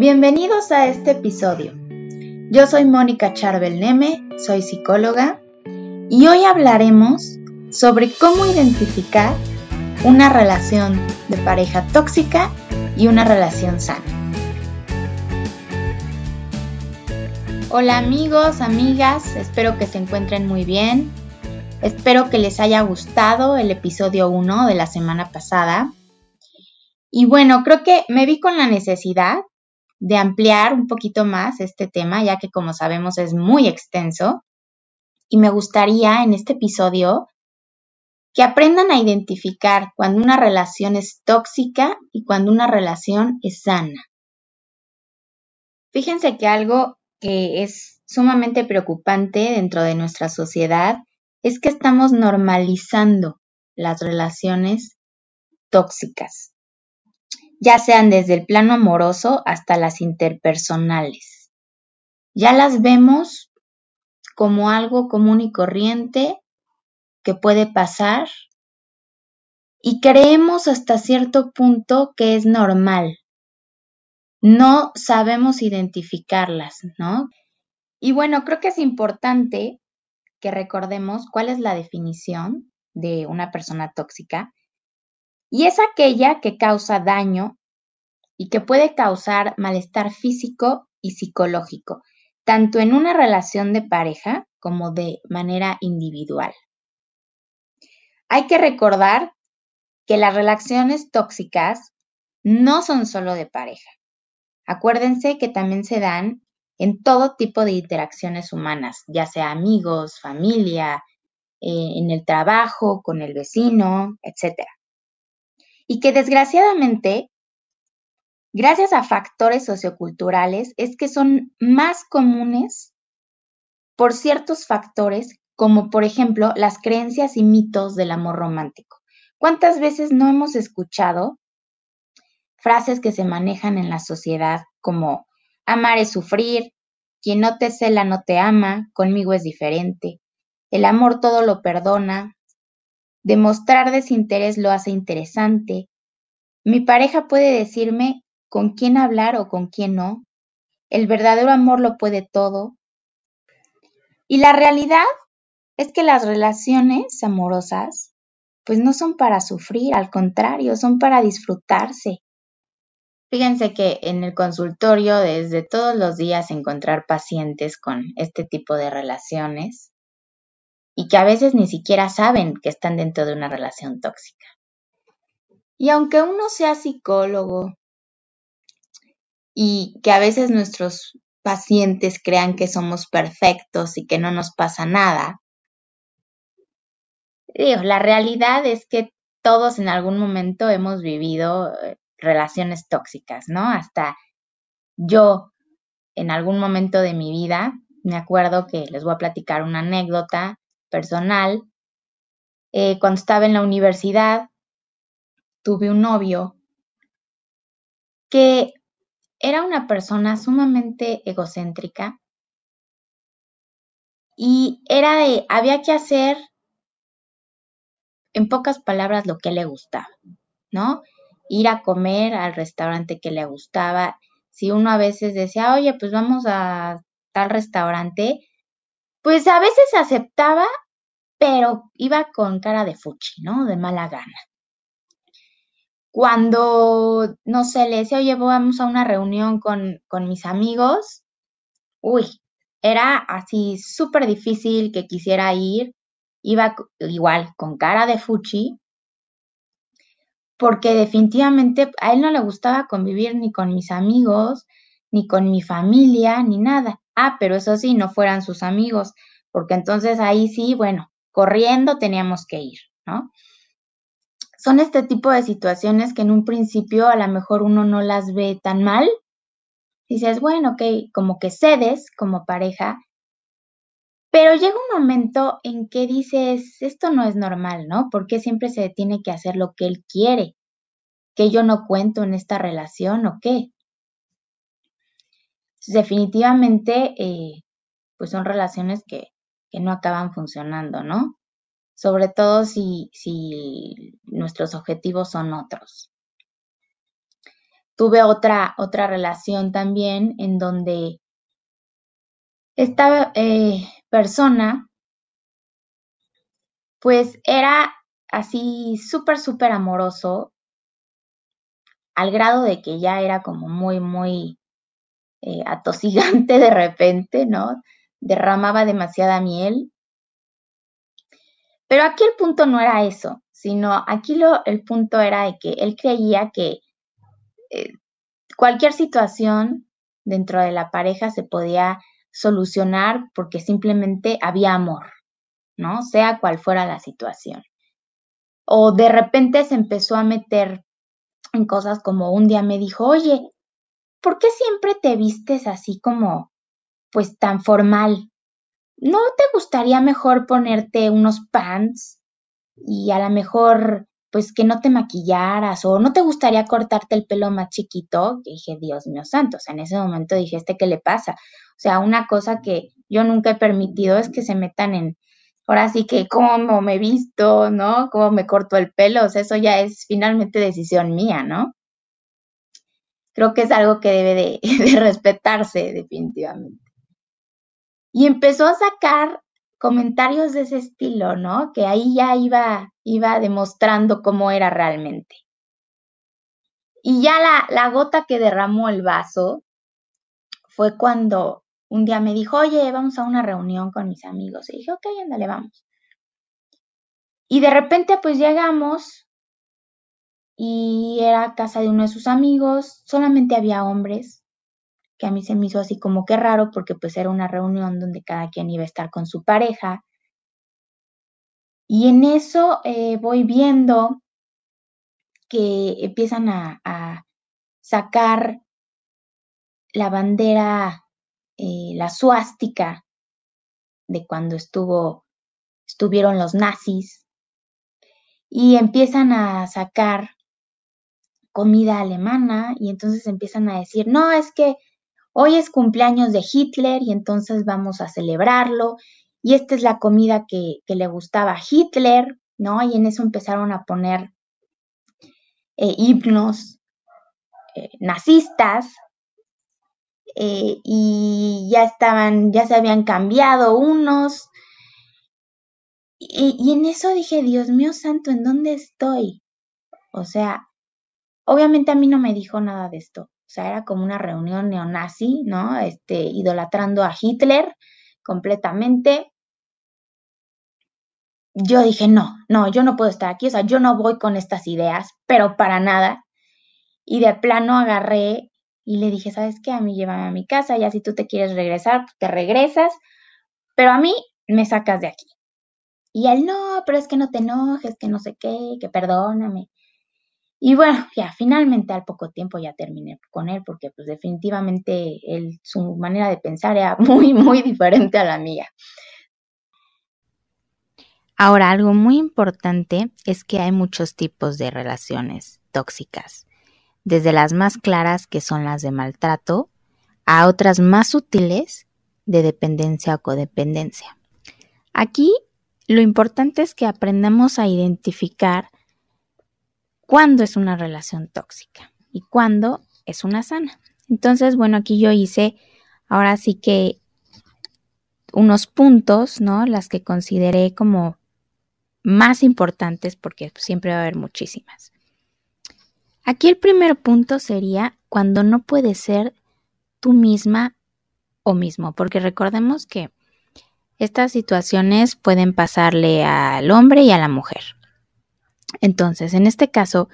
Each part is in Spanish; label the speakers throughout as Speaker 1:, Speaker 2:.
Speaker 1: Bienvenidos a este episodio. Yo soy Mónica Charbel Neme, soy psicóloga y hoy hablaremos sobre cómo identificar una relación de pareja tóxica y una relación sana. Hola amigos, amigas, espero que se encuentren muy bien. Espero que les haya gustado el episodio 1 de la semana pasada. Y bueno, creo que me vi con la necesidad de ampliar un poquito más este tema, ya que como sabemos es muy extenso. Y me gustaría en este episodio que aprendan a identificar cuando una relación es tóxica y cuando una relación es sana. Fíjense que algo que es sumamente preocupante dentro de nuestra sociedad es que estamos normalizando las relaciones tóxicas, ya sean desde el plano amoroso hasta las interpersonales. Ya las vemos como algo común y corriente que puede pasar y creemos hasta cierto punto que es normal. No sabemos identificarlas, ¿no? Y bueno, creo que es importante que recordemos cuál es la definición de una persona tóxica y es aquella que causa daño y que puede causar malestar físico y psicológico, tanto en una relación de pareja como de manera individual. Hay que recordar que las relaciones tóxicas no son solo de pareja. Acuérdense que también se dan en todo tipo de interacciones humanas, ya sea amigos, familia, eh, en el trabajo, con el vecino, etc. Y que desgraciadamente, gracias a factores socioculturales, es que son más comunes por ciertos factores, como por ejemplo las creencias y mitos del amor romántico. ¿Cuántas veces no hemos escuchado frases que se manejan en la sociedad como Amar es sufrir, quien no te cela no te ama, conmigo es diferente. El amor todo lo perdona. Demostrar desinterés lo hace interesante. Mi pareja puede decirme con quién hablar o con quién no. El verdadero amor lo puede todo. Y la realidad es que las relaciones amorosas pues no son para sufrir, al contrario, son para disfrutarse. Fíjense que en el consultorio desde todos los días encontrar pacientes con este tipo de relaciones y que a veces ni siquiera saben que están dentro de una relación tóxica. Y aunque uno sea psicólogo y que a veces nuestros pacientes crean que somos perfectos y que no nos pasa nada, la realidad es que todos en algún momento hemos vivido eh, relaciones tóxicas, ¿no? Hasta yo en algún momento de mi vida, me acuerdo que les voy a platicar una anécdota personal. Eh, cuando estaba en la universidad, tuve un novio que era una persona sumamente egocéntrica y era de, había que hacer en pocas palabras lo que le gustaba, ¿no? ir a comer al restaurante que le gustaba. Si uno a veces decía, oye, pues vamos a tal restaurante, pues a veces aceptaba, pero iba con cara de fuchi, ¿no? De mala gana. Cuando, no sé, le decía, oye, vamos a una reunión con, con mis amigos, uy, era así súper difícil que quisiera ir, iba igual con cara de fuchi, porque definitivamente a él no le gustaba convivir ni con mis amigos, ni con mi familia, ni nada. Ah, pero eso sí, no fueran sus amigos, porque entonces ahí sí, bueno, corriendo teníamos que ir, ¿no? Son este tipo de situaciones que en un principio a lo mejor uno no las ve tan mal. Dices, bueno, ok, como que cedes como pareja, pero llega un momento en que dices, esto no es normal, ¿no? Porque siempre se tiene que hacer lo que él quiere? ¿Que yo no cuento en esta relación o qué? Definitivamente, eh, pues son relaciones que, no acaban funcionando, ¿no? Sobre todo si, si nuestros objetivos son otros. tuve otra, otra relación también en donde esta eh, persona pues era así súper, súper amoroso, al grado de que ya era como muy, muy eh, de repente, ¿no? Derramaba demasiada miel. Pero aquí el punto no era eso, sino aquí lo, el punto era de que él creía que eh, cualquier situación dentro de la pareja se podía solucionar porque simplemente había amor, ¿no? Sea cual fuera la situación. O de repente se empezó a meter en cosas como un día me dijo, oye, ¿por qué siempre te vistes así como, pues tan formal? ¿No te gustaría mejor ponerte unos pants y a lo mejor, pues que no te maquillaras o no te gustaría cortarte el pelo más chiquito? Dije, Dios mío santo, o sea, en ese momento dije, ¿este qué le pasa? O sea, una cosa que yo nunca he permitido es que se metan en, ahora sí que cómo me visto, ¿no? Cómo me corto el pelo, o sea, eso ya es finalmente decisión mía, ¿no? Creo que es algo que debe de, respetarse definitivamente. Y empezó a sacar comentarios de ese estilo, ¿no? Que ahí ya iba, iba demostrando cómo era realmente. Y ya la, la gota que derramó el vaso fue cuando un día me dijo, oye, vamos a una reunión con mis amigos. Y dije, ok, ándale, vamos. Y de repente, pues llegamos y era casa de uno de sus amigos, solamente había hombres, que a mí se me hizo así como que raro porque pues era una reunión donde cada quien iba a estar con su pareja. Y en eso eh, voy viendo que empiezan a, sacar la bandera eh, la suástica de cuando estuvo, estuvieron los nazis y empiezan a sacar comida alemana y entonces empiezan a decir, no, es que hoy es cumpleaños de Hitler y entonces vamos a celebrarlo y esta es la comida que, le gustaba a Hitler, ¿no? Y en eso empezaron a poner eh, himnos eh, nazistas eh, y ya estaban, ya se habían cambiado unos. Y en eso dije, Dios mío santo, ¿en dónde estoy? O sea, obviamente a mí no me dijo nada de esto. O sea, era como una reunión neonazi, ¿no? Este, idolatrando a Hitler completamente. Yo dije, no, no, yo no puedo estar aquí, o sea, yo no voy con estas ideas, pero para nada. Y de plano agarré y le dije, ¿sabes qué? A mí llévame a mi casa, ya si tú te quieres regresar, te regresas, pero a mí me sacas de aquí. Y él, no, pero es que no te enojes, que no sé qué, que perdóname. Y bueno, ya finalmente al poco tiempo ya terminé con él porque pues definitivamente él, su manera de pensar era muy, muy diferente a la mía.
Speaker 2: Ahora, algo muy importante es que hay muchos tipos de relaciones tóxicas desde las más claras que son las de maltrato a otras más sutiles de dependencia o codependencia. Aquí lo importante es que aprendamos a identificar cuándo es una relación tóxica y cuándo es una sana. Entonces, bueno, aquí yo hice ahora sí que unos puntos, ¿no? Las que consideré como más importantes porque siempre va a haber muchísimas. Aquí el primer punto sería cuando no puedes ser tú misma o mismo, porque recordemos que estas situaciones pueden pasarle al hombre y a la mujer. Entonces, en este caso,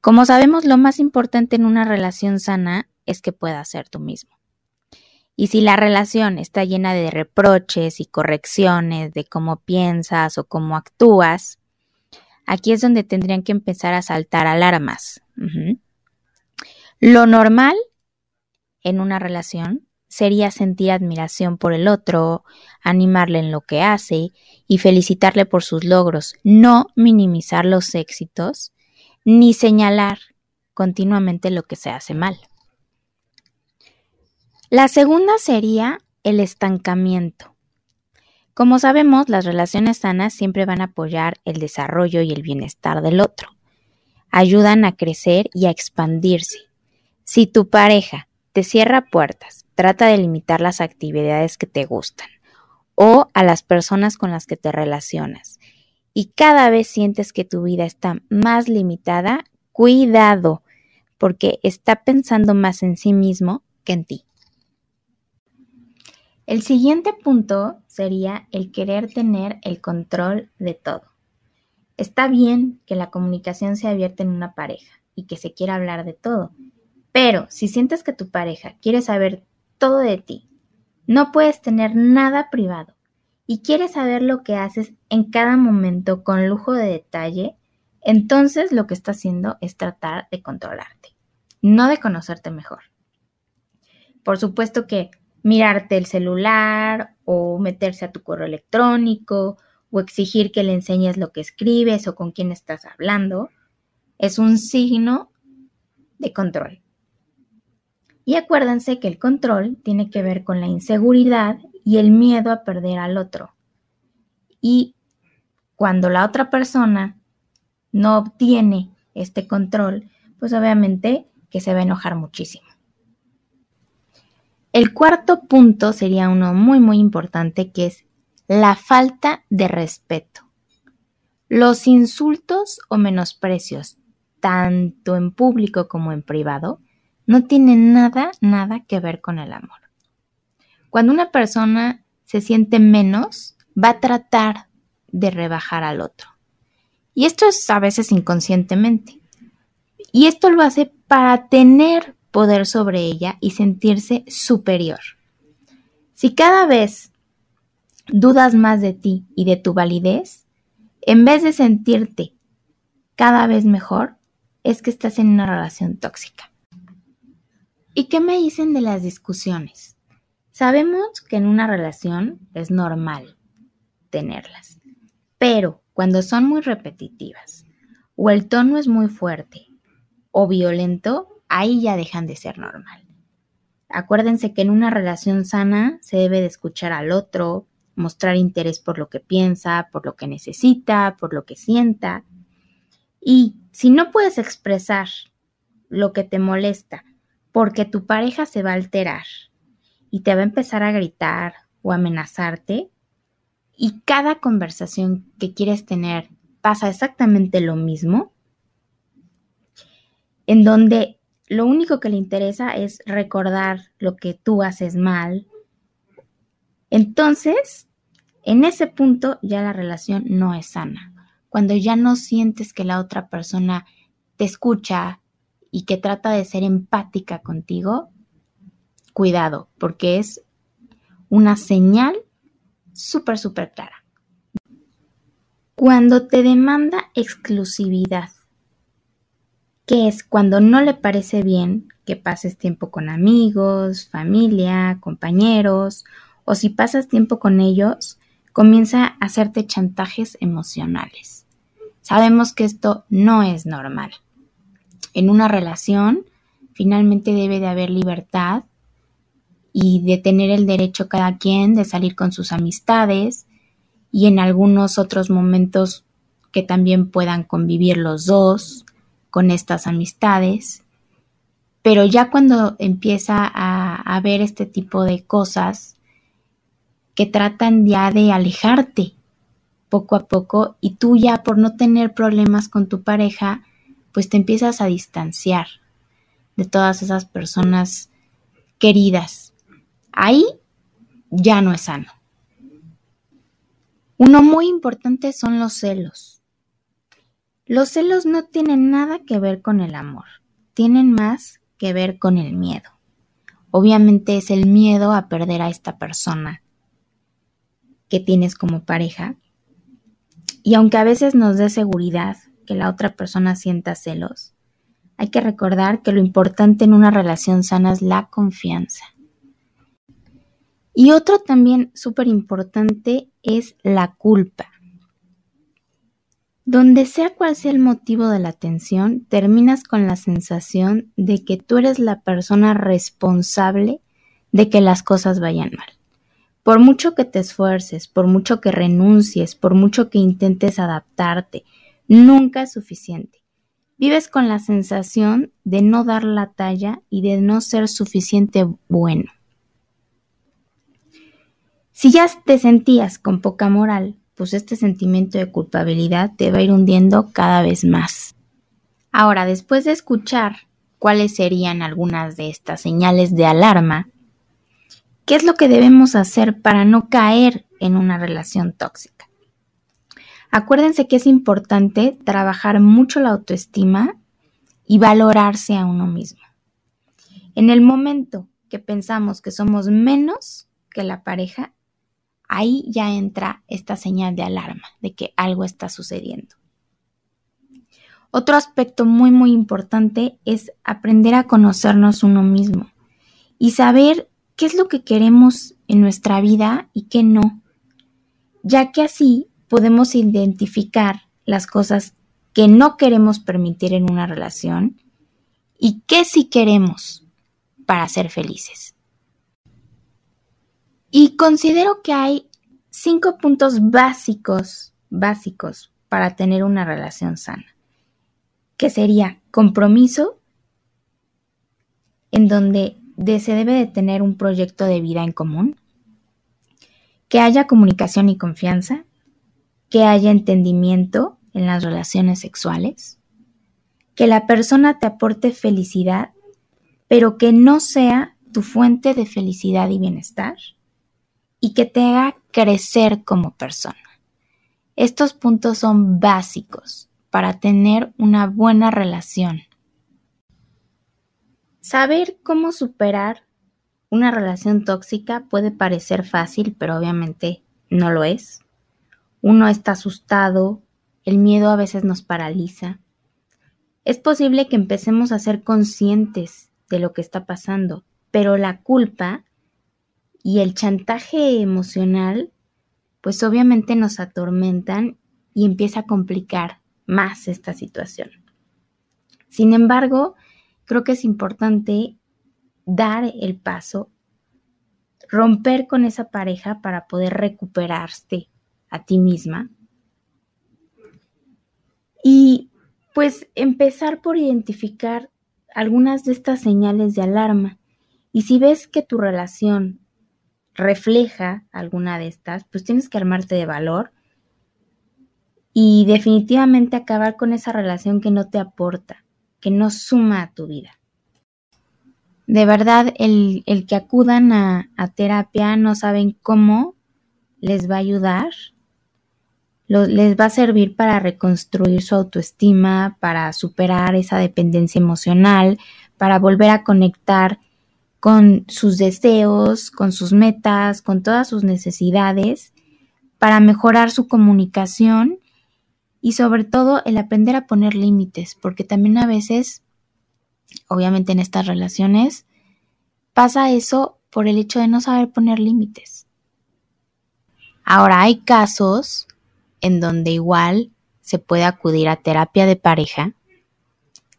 Speaker 2: como sabemos, lo más importante en una relación sana es que puedas ser tú mismo. Y si la relación está llena de reproches y correcciones de cómo piensas o cómo actúas, aquí es donde tendrían que empezar a saltar alarmas. Lo normal en una relación sería sentir admiración por el otro, animarle en lo que hace y felicitarle por sus logros, no minimizar los éxitos ni señalar continuamente lo que se hace mal. La segunda sería el estancamiento. Como sabemos, las relaciones sanas siempre van a apoyar el desarrollo y el bienestar del otro. Ayudan a crecer y a expandirse. Si tu pareja te cierra puertas, trata de limitar las actividades que te gustan o a las personas con las que te relacionas y cada vez sientes que tu vida está más limitada, cuidado, porque está pensando más en sí mismo que en ti. El siguiente punto sería el querer tener el control de todo. Está bien que la comunicación sea abierta en una pareja y que se quiera hablar de todo, pero si sientes que tu pareja quiere saber todo de ti, no puedes tener nada privado y quiere saber lo que haces en cada momento con lujo de detalle, entonces lo que está haciendo es tratar de controlarte, no de conocerte mejor. Por supuesto que mirarte el celular o meterse a tu correo electrónico o exigir que le enseñes lo que escribes o con quién estás hablando es un signo de control. Y acuérdense que el control tiene que ver con la inseguridad y el miedo a perder al otro. Y cuando la otra persona no obtiene este control, pues obviamente que se va a enojar muchísimo. El cuarto punto sería uno muy muy importante que es la falta de respeto. Los insultos o menosprecios, tanto en público como en privado, no tienen nada, nada que ver con el amor. Cuando una persona se siente menos, va a tratar de rebajar al otro. Y esto es a veces inconscientemente. Y esto lo hace para tener poder sobre ella y sentirse superior. Si cada vez dudas más de ti y de tu validez, en vez de sentirte cada vez mejor, es que estás en una relación tóxica. ¿Y qué me dicen de las discusiones? Sabemos que en una relación es normal tenerlas, pero cuando son muy repetitivas o el tono es muy fuerte o violento, ahí ya dejan de ser normal. Acuérdense que en una relación sana se debe de escuchar al otro, mostrar interés por lo que piensa, por lo que necesita, por lo que sienta. Y si no puedes expresar lo que te molesta porque tu pareja se va a alterar y te va a empezar a gritar o amenazarte y cada conversación que quieres tener pasa exactamente lo mismo, en donde lo único que le interesa es recordar lo que tú haces mal, entonces, en ese punto ya la relación no es sana. Cuando ya no sientes que la otra persona te escucha y que trata de ser empática contigo, cuidado, porque es una señal súper, súper clara. Cuando te demanda exclusividad, que es cuando no le parece bien que pases tiempo con amigos, familia, compañeros, o si pasas tiempo con ellos, comienza a hacerte chantajes emocionales. Sabemos que esto no es normal. En una relación, finalmente debe de haber libertad y de tener el derecho cada quien de salir con sus amistades y en algunos otros momentos que también puedan convivir los dos con estas amistades. Pero ya cuando empieza a, a ver este tipo de cosas que tratan ya de alejarte poco a poco y tú ya por no tener problemas con tu pareja, pues te empiezas a distanciar de todas esas personas queridas ahí ya no es sano. Uno muy importante son los celos. Los celos no tienen nada que ver con el amor, tienen más que ver con el miedo. Obviamente es el miedo a perder a esta persona que tienes como pareja. Y aunque a veces nos dé seguridad que la otra persona sienta celos, hay que recordar que lo importante en una relación sana es la confianza. Y otro también súper importante es la culpa. Donde sea cual sea el motivo de la tensión, terminas con la sensación de que tú eres la persona responsable de que las cosas vayan mal. Por mucho que te esfuerces, por mucho que renuncies, por mucho que intentes adaptarte, nunca es suficiente. vives con la sensación de no dar la talla y de no ser suficiente bueno. Si ya te sentías con poca moral, pues este sentimiento de culpabilidad te va a ir hundiendo cada vez más. Ahora, después de escuchar cuáles serían algunas de estas señales de alarma, ¿qué es lo que debemos hacer para no caer en una relación tóxica? Acuérdense que es importante trabajar mucho la autoestima y valorarse a uno mismo. En el momento que pensamos que somos menos que la pareja, ahí ya entra esta señal de alarma de que algo está sucediendo. Otro aspecto muy muy importante es aprender a conocernos uno mismo y saber qué es lo que queremos en nuestra vida y qué no, ya que así podemos identificar las cosas que no queremos permitir en una relación y qué sí queremos para ser felices. Y considero que hay cinco puntos básicos, básicos para tener una relación sana, que sería compromiso, en donde se debe de tener un proyecto de vida en común, que haya comunicación y confianza, que haya entendimiento en las relaciones sexuales, que la persona te aporte felicidad, pero que no sea tu fuente de felicidad y bienestar, y que te haga crecer como persona. Estos puntos son básicos para tener una buena relación. Saber cómo superar una relación tóxica puede parecer fácil, pero obviamente no lo es. Uno está asustado, el miedo a veces nos paraliza. Es posible que empecemos a ser conscientes de lo que está pasando, pero la culpa y el chantaje emocional, pues obviamente nos atormentan y empieza a complicar más esta situación. Sin embargo, creo que es importante dar el paso, romper con esa pareja para poder recuperarte a ti misma y pues empezar por identificar algunas de estas señales de alarma. Y si ves que tu relación refleja alguna de estas, pues tienes que armarte de valor y definitivamente acabar con esa relación que no te aporta, que no suma a tu vida. De verdad, el, que acudan a, a, terapia no saben cómo les va a ayudar, les va a servir para reconstruir su autoestima, para superar esa dependencia emocional, para volver a conectar con sus deseos, con sus metas, con todas sus necesidades, para mejorar su comunicación y sobre todo el aprender a poner límites, porque también a veces, obviamente en estas relaciones, pasa eso por el hecho de no saber poner límites. Ahora hay casos en donde igual se puede acudir a terapia de pareja,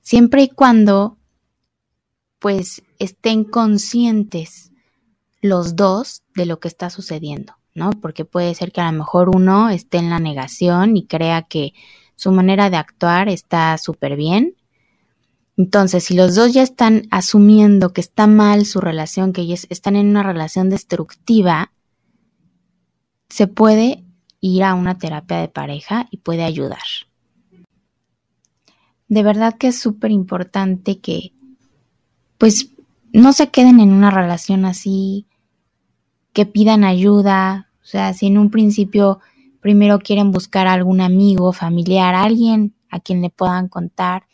Speaker 2: siempre y cuando pues estén conscientes los dos de lo que está sucediendo, ¿no? Porque puede ser que a lo mejor uno esté en la negación y crea que su manera de actuar está súper bien. Entonces, si los dos ya están asumiendo que está mal su relación, que ellos están en una relación destructiva, se puede ir a una terapia de pareja y puede ayudar. De verdad que es súper importante que pues no se queden en una relación así, que pidan ayuda, o sea, si en un principio primero quieren buscar a algún amigo, familiar, alguien a quien le puedan contar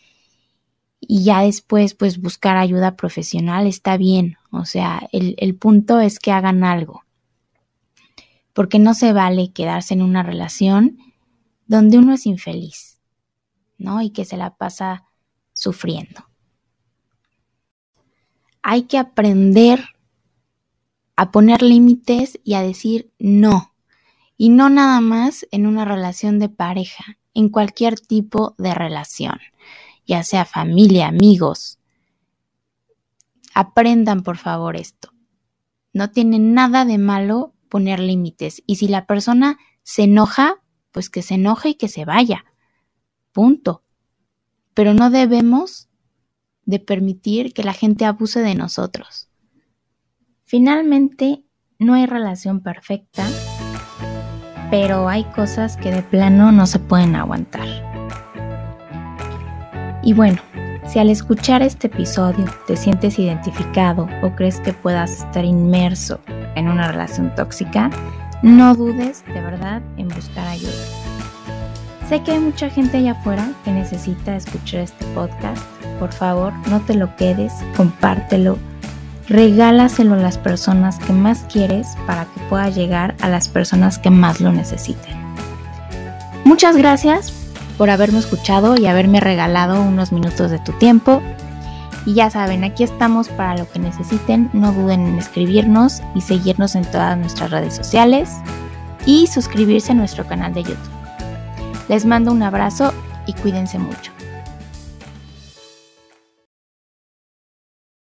Speaker 2: y ya después pues buscar ayuda profesional está bien, o sea, el, el punto es que hagan algo, porque no se vale quedarse en una relación donde uno es infeliz, ¿no? Y que se la pasa sufriendo hay que aprender a poner límites y a decir no. Y no nada más en una relación de pareja, en cualquier tipo de relación, ya sea familia, amigos. Aprendan por favor esto. No tiene nada de malo poner límites. Y si la persona se enoja, pues que se enoje y que se vaya. Punto. pero no debemos de permitir que la gente abuse de nosotros. Finalmente, no hay relación perfecta, pero hay cosas que de plano no se pueden aguantar. Y bueno, si al escuchar este episodio te sientes identificado o crees que puedas estar inmerso en una relación tóxica, no dudes de verdad en buscar ayuda. Sé que hay mucha gente allá afuera que necesita escuchar este podcast. Por favor, no te lo quedes, compártelo, regálaselo a las personas que más quieres para que pueda llegar a las personas que más lo necesiten. Muchas gracias por haberme escuchado y haberme regalado unos minutos de tu tiempo. Y ya saben, aquí estamos para lo que necesiten. No duden en escribirnos y seguirnos en todas nuestras redes sociales y suscribirse a nuestro canal de YouTube. Les mando un abrazo y cuídense mucho.